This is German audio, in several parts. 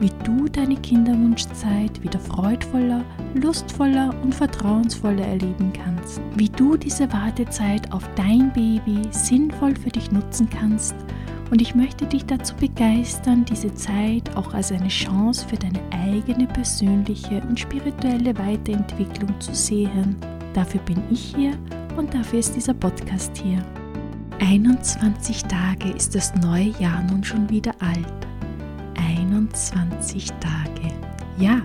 wie du deine Kinderwunschzeit wieder freudvoller, lustvoller und vertrauensvoller erleben kannst. Wie du diese Wartezeit auf dein Baby sinnvoll für dich nutzen kannst. Und ich möchte dich dazu begeistern, diese Zeit auch als eine Chance für deine eigene persönliche und spirituelle Weiterentwicklung zu sehen. Dafür bin ich hier und dafür ist dieser Podcast hier. 21 Tage ist das neue Jahr nun schon wieder alt. 21 Tage. Ja,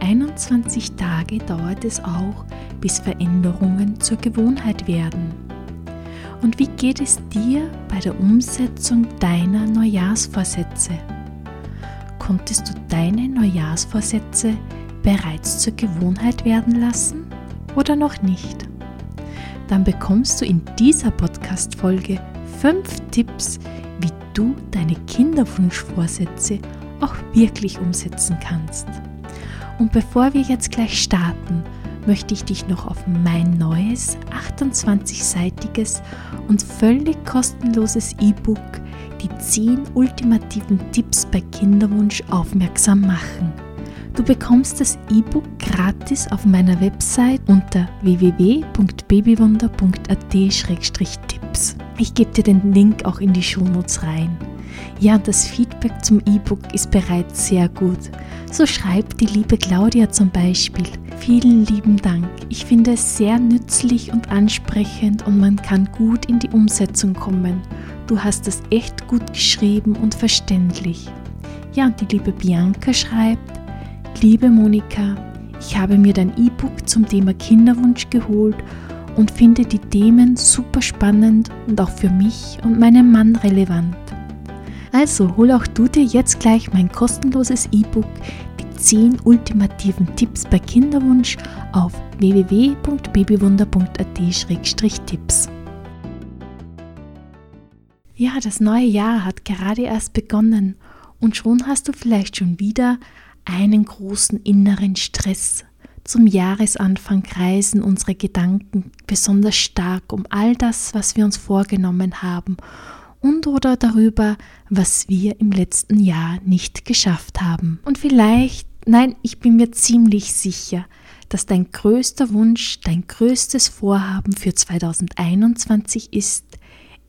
21 Tage dauert es auch, bis Veränderungen zur Gewohnheit werden. Und wie geht es dir bei der Umsetzung deiner Neujahrsvorsätze? Konntest du deine Neujahrsvorsätze bereits zur Gewohnheit werden lassen oder noch nicht? Dann bekommst du in dieser Podcast-Folge fünf Tipps, wie du deine Kinderwunschvorsätze auch wirklich umsetzen kannst. Und bevor wir jetzt gleich starten, möchte ich dich noch auf mein neues 28-seitiges und völlig kostenloses E-Book Die 10 ultimativen Tipps bei Kinderwunsch aufmerksam machen. Du bekommst das E-Book gratis auf meiner Website unter www.babywunder.at-tipps. Ich gebe dir den Link auch in die Shownotes rein. Ja, das Feedback zum E-Book ist bereits sehr gut. So schreibt die liebe Claudia zum Beispiel. Vielen lieben Dank. Ich finde es sehr nützlich und ansprechend und man kann gut in die Umsetzung kommen. Du hast es echt gut geschrieben und verständlich. Ja, und die liebe Bianca schreibt, liebe Monika, ich habe mir dein E-Book zum Thema Kinderwunsch geholt und finde die Themen super spannend und auch für mich und meinen Mann relevant. Also hol auch du dir jetzt gleich mein kostenloses E-Book Die 10 ultimativen Tipps bei Kinderwunsch auf www.babywunder.at-tipps. Ja, das neue Jahr hat gerade erst begonnen und schon hast du vielleicht schon wieder einen großen inneren Stress. Zum Jahresanfang kreisen unsere Gedanken besonders stark um all das, was wir uns vorgenommen haben und oder darüber, was wir im letzten Jahr nicht geschafft haben. Und vielleicht, nein, ich bin mir ziemlich sicher, dass dein größter Wunsch, dein größtes Vorhaben für 2021 ist,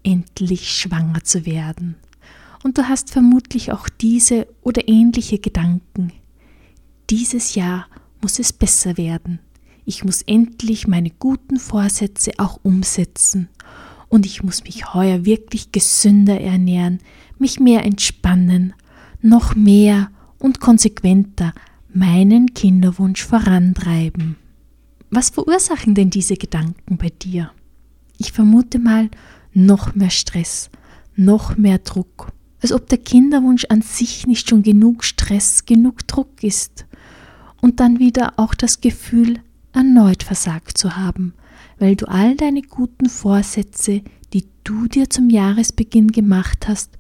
endlich schwanger zu werden. Und du hast vermutlich auch diese oder ähnliche Gedanken. Dieses Jahr muss es besser werden. Ich muss endlich meine guten Vorsätze auch umsetzen und ich muss mich heuer wirklich gesünder ernähren, mich mehr entspannen, noch mehr und konsequenter meinen Kinderwunsch vorantreiben. Was verursachen denn diese Gedanken bei dir? Ich vermute mal noch mehr Stress, noch mehr Druck, als ob der Kinderwunsch an sich nicht schon genug Stress, genug Druck ist. Und dann wieder auch das Gefühl, erneut versagt zu haben, weil du all deine guten Vorsätze, die du dir zum Jahresbeginn gemacht hast,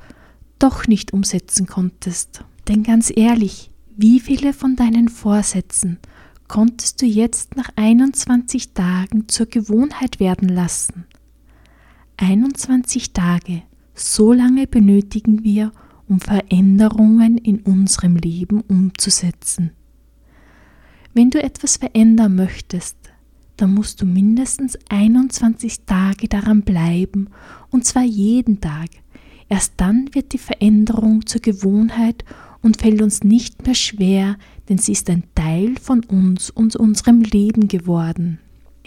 doch nicht umsetzen konntest. Denn ganz ehrlich, wie viele von deinen Vorsätzen konntest du jetzt nach 21 Tagen zur Gewohnheit werden lassen? 21 Tage, so lange benötigen wir, um Veränderungen in unserem Leben umzusetzen. Wenn du etwas verändern möchtest, dann musst du mindestens 21 Tage daran bleiben, und zwar jeden Tag. Erst dann wird die Veränderung zur Gewohnheit und fällt uns nicht mehr schwer, denn sie ist ein Teil von uns und unserem Leben geworden.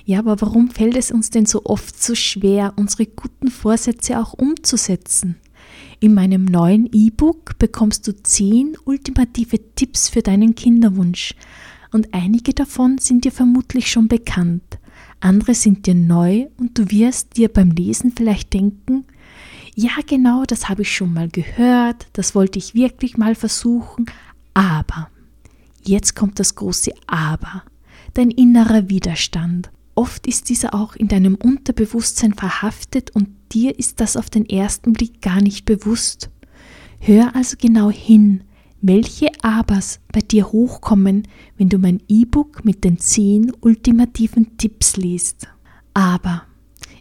Ja, aber warum fällt es uns denn so oft so schwer, unsere guten Vorsätze auch umzusetzen? In meinem neuen E-Book bekommst du 10 ultimative Tipps für deinen Kinderwunsch, und einige davon sind dir vermutlich schon bekannt, andere sind dir neu und du wirst dir beim Lesen vielleicht denken, ja genau, das habe ich schon mal gehört, das wollte ich wirklich mal versuchen, aber, jetzt kommt das große Aber, dein innerer Widerstand. oft ist dieser auch in deinem Unterbewusstsein verhaftet und dir ist das auf den ersten Blick gar nicht bewusst. Hör also genau hin, welche Abers bei dir hochkommen, wenn du mein E-Book mit den 10 ultimativen Tipps liest. Aber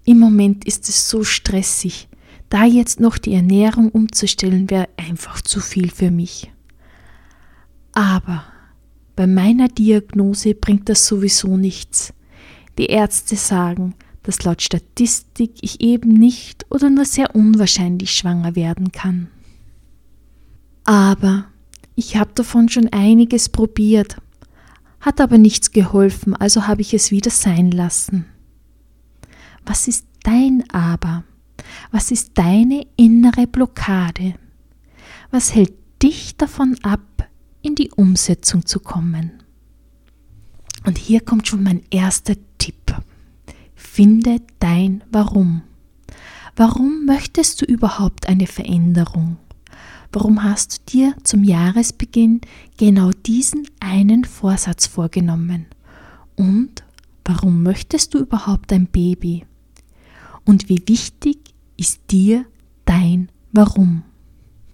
im Moment ist es so stressig. Da jetzt noch die Ernährung umzustellen, wäre einfach zu viel für mich. Aber bei meiner Diagnose bringt das sowieso nichts. Die Ärzte sagen, dass laut Statistik ich eben nicht oder nur sehr unwahrscheinlich schwanger werden kann. Aber ich habe davon schon einiges probiert, hat aber nichts geholfen, also habe ich es wieder sein lassen. Was ist dein Aber? Was ist deine innere Blockade? Was hält dich davon ab, in die Umsetzung zu kommen? Und hier kommt schon mein erster Tipp. Finde dein Warum. Warum möchtest du überhaupt eine Veränderung? Warum hast du dir zum Jahresbeginn genau diesen einen Vorsatz vorgenommen? Und warum möchtest du überhaupt ein Baby? Und wie wichtig ist dir dein Warum?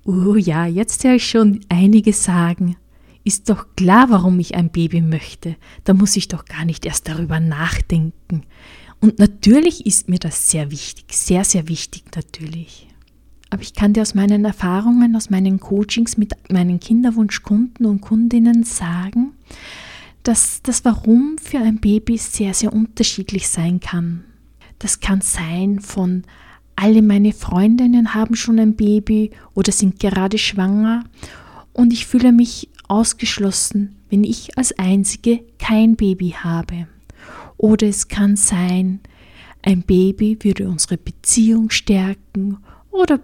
Oh ja, jetzt höre ich schon einige sagen, ist doch klar, warum ich ein Baby möchte. Da muss ich doch gar nicht erst darüber nachdenken. Und natürlich ist mir das sehr wichtig, sehr, sehr wichtig natürlich. Aber ich kann dir aus meinen Erfahrungen, aus meinen Coachings mit meinen Kinderwunschkunden und Kundinnen sagen, dass das Warum für ein Baby sehr, sehr unterschiedlich sein kann. Das kann sein von alle meine Freundinnen haben schon ein Baby oder sind gerade schwanger und ich fühle mich ausgeschlossen, wenn ich als Einzige kein Baby habe. Oder es kann sein, ein Baby würde unsere Beziehung stärken oder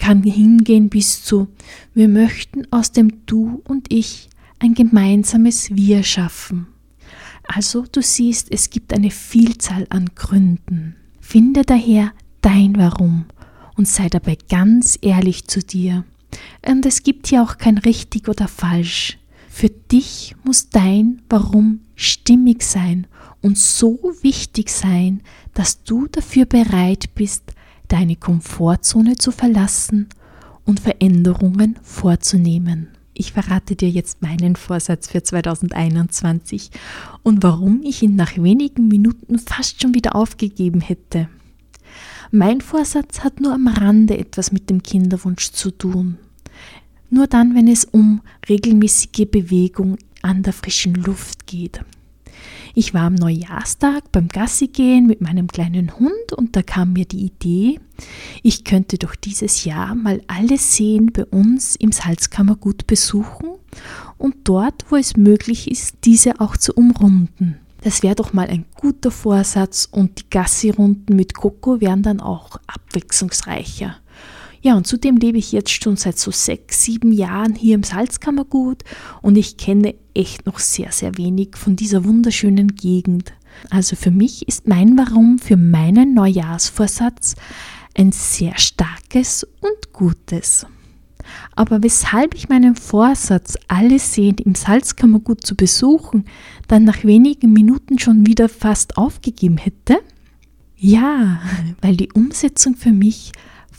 kann hingehen bis zu, wir möchten aus dem Du und Ich ein gemeinsames Wir schaffen. Also du siehst, es gibt eine Vielzahl an Gründen. Finde daher dein Warum und sei dabei ganz ehrlich zu dir. Und es gibt hier auch kein richtig oder falsch. Für dich muss dein Warum stimmig sein und so wichtig sein, dass du dafür bereit bist, deine Komfortzone zu verlassen und Veränderungen vorzunehmen. Ich verrate dir jetzt meinen Vorsatz für 2021 und warum ich ihn nach wenigen Minuten fast schon wieder aufgegeben hätte. Mein Vorsatz hat nur am Rande etwas mit dem Kinderwunsch zu tun. Nur dann, wenn es um regelmäßige Bewegung an der frischen Luft geht. Ich war am Neujahrstag beim Gassi gehen mit meinem kleinen Hund und da kam mir die Idee, ich könnte doch dieses Jahr mal alle Seen bei uns im Salzkammergut besuchen und dort, wo es möglich ist, diese auch zu umrunden. Das wäre doch mal ein guter Vorsatz und die Gassi-Runden mit Coco wären dann auch abwechslungsreicher. Ja, und zudem lebe ich jetzt schon seit so sechs, sieben Jahren hier im Salzkammergut und ich kenne echt noch sehr, sehr wenig von dieser wunderschönen Gegend. Also für mich ist mein Warum für meinen Neujahrsvorsatz ein sehr starkes und gutes. Aber weshalb ich meinen Vorsatz, alle Seen im Salzkammergut zu besuchen, dann nach wenigen Minuten schon wieder fast aufgegeben hätte? Ja, weil die Umsetzung für mich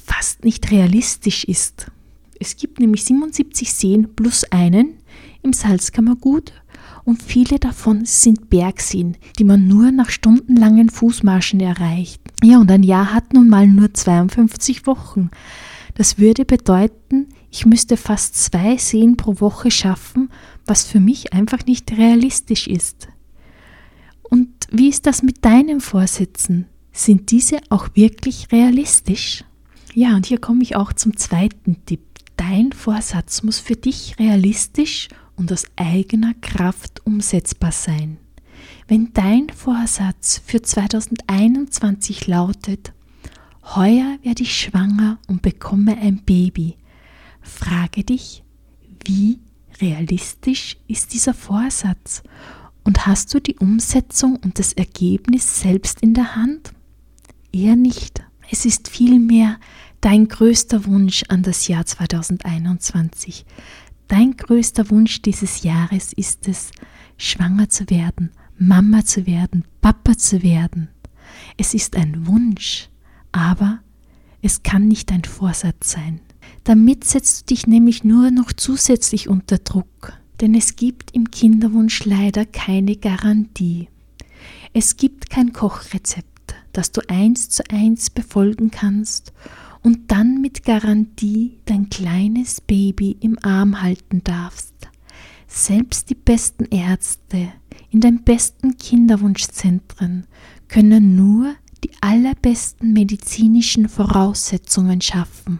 fast nicht realistisch ist. Es gibt nämlich 77 Seen plus einen im Salzkammergut und viele davon sind Bergseen, die man nur nach stundenlangen Fußmarschen erreicht. Ja, und ein Jahr hat nun mal nur 52 Wochen. Das würde bedeuten, ich müsste fast zwei Seen pro Woche schaffen, was für mich einfach nicht realistisch ist. Und wie ist das mit deinen Vorsätzen? Sind diese auch wirklich realistisch? Ja, und hier komme ich auch zum zweiten Tipp. Dein Vorsatz muss für dich realistisch und aus eigener Kraft umsetzbar sein. Wenn dein Vorsatz für 2021 lautet, heuer werde ich schwanger und bekomme ein Baby, frage dich, wie realistisch ist dieser Vorsatz und hast du die Umsetzung und das Ergebnis selbst in der Hand? Eher nicht. Es ist vielmehr dein größter Wunsch an das Jahr 2021. Dein größter Wunsch dieses Jahres ist es, schwanger zu werden, Mama zu werden, Papa zu werden. Es ist ein Wunsch, aber es kann nicht ein Vorsatz sein. Damit setzt du dich nämlich nur noch zusätzlich unter Druck, denn es gibt im Kinderwunsch leider keine Garantie. Es gibt kein Kochrezept, das du eins zu eins befolgen kannst und dann mit Garantie dein kleines Baby im Arm halten darfst. Selbst die besten Ärzte in den besten Kinderwunschzentren können nur die allerbesten medizinischen Voraussetzungen schaffen.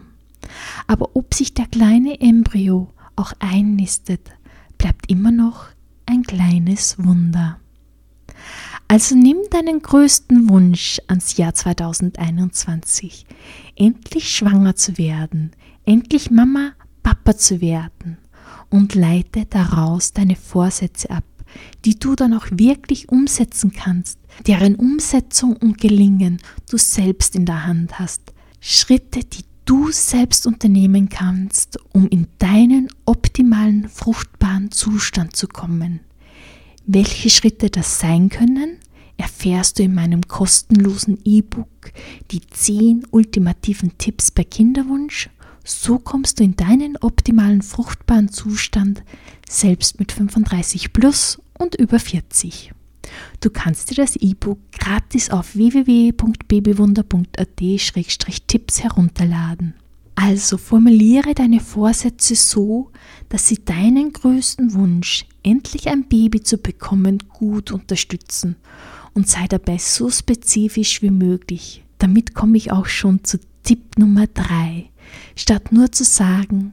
Aber ob sich der kleine Embryo auch einnistet, bleibt immer noch ein kleines Wunder. Also nimm deinen größten Wunsch ans Jahr 2021, endlich schwanger zu werden, endlich Mama, Papa zu werden und leite daraus deine Vorsätze ab, die du dann auch wirklich umsetzen kannst, deren Umsetzung und Gelingen du selbst in der Hand hast. Schritte, die du selbst unternehmen kannst, um in deinen optimalen, fruchtbaren Zustand zu kommen. Welche Schritte das sein können, erfährst du in meinem kostenlosen E-Book Die 10 ultimativen Tipps bei Kinderwunsch. So kommst du in deinen optimalen, fruchtbaren Zustand, selbst mit 35 plus und über 40. Du kannst dir das E-Book gratis auf www.babywunder.at-tipps herunterladen. Also formuliere deine Vorsätze so, dass sie deinen größten Wunsch, endlich ein Baby zu bekommen, gut unterstützen und sei dabei so spezifisch wie möglich. Damit komme ich auch schon zu Tipp Nummer 3. Statt nur zu sagen,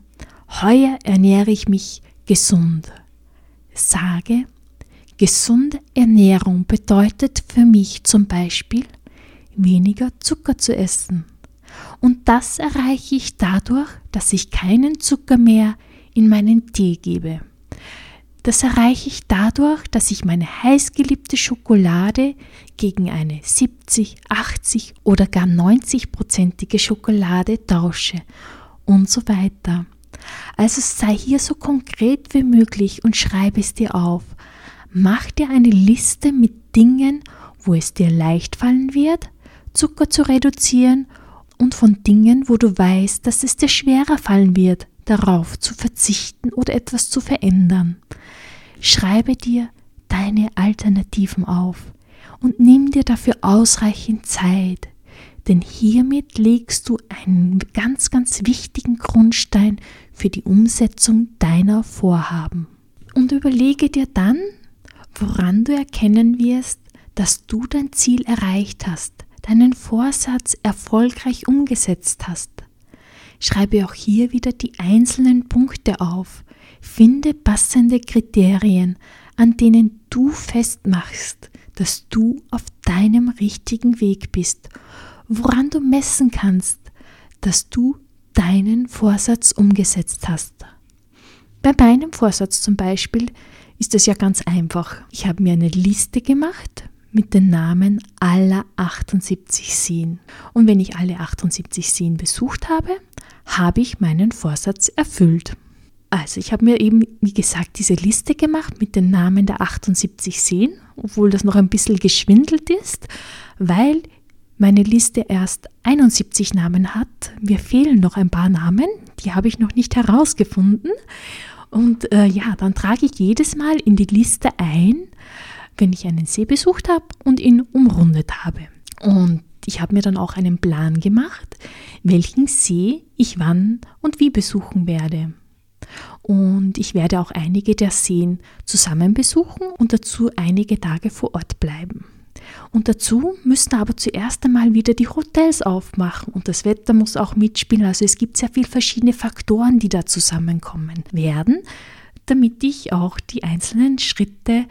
heuer ernähre ich mich gesund, sage, Gesunde Ernährung bedeutet für mich zum Beispiel weniger Zucker zu essen. Und das erreiche ich dadurch, dass ich keinen Zucker mehr in meinen Tee gebe. Das erreiche ich dadurch, dass ich meine heißgeliebte Schokolade gegen eine 70, 80 oder gar 90-prozentige Schokolade tausche und so weiter. Also sei hier so konkret wie möglich und schreibe es dir auf. Mach dir eine Liste mit Dingen, wo es dir leicht fallen wird, Zucker zu reduzieren und von Dingen, wo du weißt, dass es dir schwerer fallen wird, darauf zu verzichten oder etwas zu verändern. Schreibe dir deine Alternativen auf und nimm dir dafür ausreichend Zeit, denn hiermit legst du einen ganz, ganz wichtigen Grundstein für die Umsetzung deiner Vorhaben. Und überlege dir dann, woran du erkennen wirst, dass du dein Ziel erreicht hast, deinen Vorsatz erfolgreich umgesetzt hast. Schreibe auch hier wieder die einzelnen Punkte auf. Finde passende Kriterien, an denen du festmachst, dass du auf deinem richtigen Weg bist, woran du messen kannst, dass du deinen Vorsatz umgesetzt hast. Bei meinem Vorsatz zum Beispiel ist es ja ganz einfach. Ich habe mir eine Liste gemacht mit den Namen aller 78 Seen. Und wenn ich alle 78 Seen besucht habe, habe ich meinen Vorsatz erfüllt. Also ich habe mir eben, wie gesagt, diese Liste gemacht mit den Namen der 78 Seen, obwohl das noch ein bisschen geschwindelt ist, weil meine Liste erst 71 Namen hat. Mir fehlen noch ein paar Namen, die habe ich noch nicht herausgefunden. Und äh, ja, dann trage ich jedes Mal in die Liste ein, wenn ich einen See besucht habe und ihn umrundet habe. Und ich habe mir dann auch einen Plan gemacht, welchen See ich wann und wie besuchen werde. Und ich werde auch einige der Seen zusammen besuchen und dazu einige Tage vor Ort bleiben. Und dazu müssen aber zuerst einmal wieder die Hotels aufmachen und das Wetter muss auch mitspielen. Also es gibt sehr viele verschiedene Faktoren, die da zusammenkommen werden, damit ich auch die einzelnen Schritte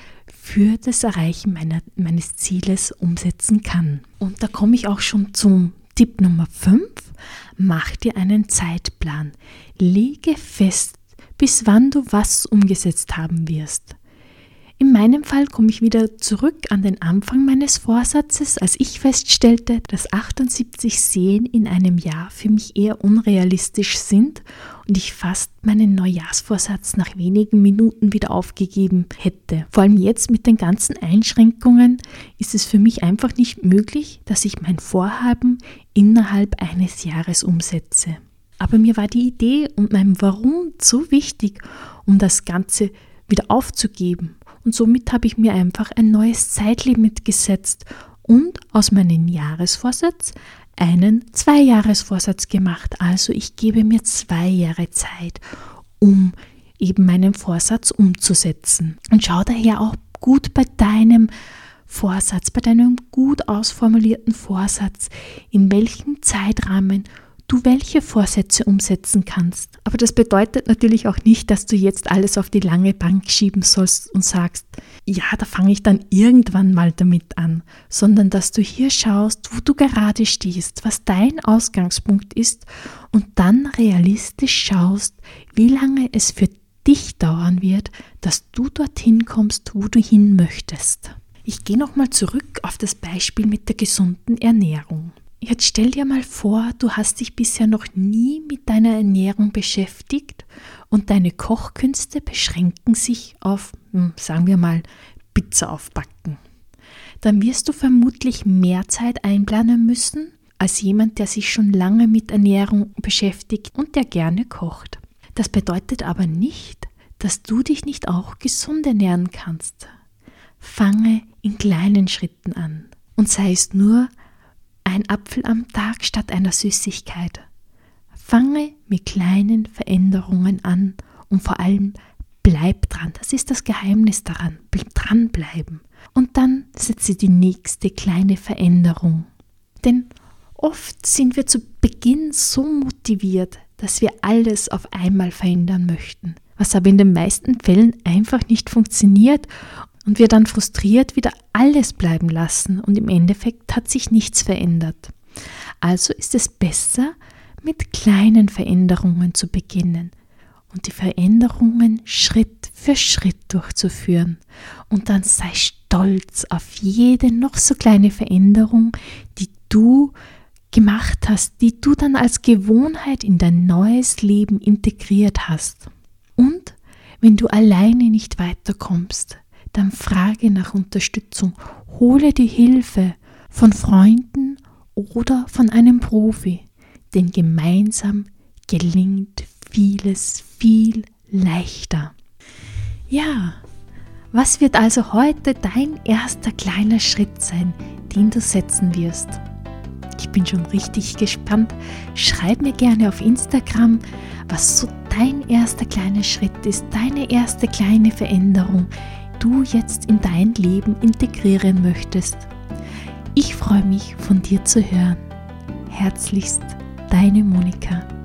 für das Erreichen meiner, meines Zieles umsetzen kann. Und da komme ich auch schon zum Tipp Nummer 5. Mach dir einen Zeitplan. Lege fest, bis wann du was umgesetzt haben wirst. In meinem Fall komme ich wieder zurück an den Anfang meines Vorsatzes, als ich feststellte, dass 78 Seen in einem Jahr für mich eher unrealistisch sind und ich fast meinen Neujahrsvorsatz nach wenigen Minuten wieder aufgegeben hätte. Vor allem jetzt mit den ganzen Einschränkungen ist es für mich einfach nicht möglich, dass ich mein Vorhaben innerhalb eines Jahres umsetze. Aber mir war die Idee und mein Warum so wichtig, um das Ganze wieder aufzugeben und somit habe ich mir einfach ein neues Zeitlimit gesetzt und aus meinem Jahresvorsatz einen Zweijahresvorsatz gemacht. Also ich gebe mir zwei Jahre Zeit, um eben meinen Vorsatz umzusetzen. Und schau daher auch gut bei deinem Vorsatz, bei deinem gut ausformulierten Vorsatz, in welchem Zeitrahmen du welche Vorsätze umsetzen kannst. Aber das bedeutet natürlich auch nicht, dass du jetzt alles auf die lange Bank schieben sollst und sagst, ja, da fange ich dann irgendwann mal damit an, sondern dass du hier schaust, wo du gerade stehst, was dein Ausgangspunkt ist und dann realistisch schaust, wie lange es für dich dauern wird, dass du dorthin kommst, wo du hin möchtest. Ich gehe nochmal zurück auf das Beispiel mit der gesunden Ernährung. Jetzt stell dir mal vor, du hast dich bisher noch nie mit deiner Ernährung beschäftigt und deine Kochkünste beschränken sich auf, hm, sagen wir mal, Pizza aufbacken. Dann wirst du vermutlich mehr Zeit einplanen müssen als jemand, der sich schon lange mit Ernährung beschäftigt und der gerne kocht. Das bedeutet aber nicht, dass du dich nicht auch gesund ernähren kannst. Fange in kleinen Schritten an und sei es nur ein Apfel am Tag statt einer Süßigkeit. Fange mit kleinen Veränderungen an und vor allem bleib dran. Das ist das Geheimnis daran. Dranbleiben. Und dann setze die nächste kleine Veränderung. Denn oft sind wir zu Beginn so motiviert, dass wir alles auf einmal verändern möchten, was aber in den meisten Fällen einfach nicht funktioniert und wir dann frustriert wieder alles bleiben lassen und im Endeffekt hat sich nichts verändert. Also ist es besser, mit kleinen Veränderungen zu beginnen und die Veränderungen Schritt für Schritt durchzuführen. Und dann sei stolz auf jede noch so kleine Veränderung, die du gemacht hast, die du dann als Gewohnheit in dein neues Leben integriert hast. Und wenn du alleine nicht weiterkommst, dann frage nach Unterstützung. Hole die Hilfe von Freunden oder von einem Profi, denn gemeinsam gelingt vieles viel leichter. Ja, was wird also heute dein erster kleiner Schritt sein, den du setzen wirst? Ich bin schon richtig gespannt. Schreib mir gerne auf Instagram, was so dein erster kleiner Schritt ist, deine erste kleine Veränderung, du jetzt in dein Leben integrieren möchtest. Ich freue mich von dir zu hören. Herzlichst, deine Monika.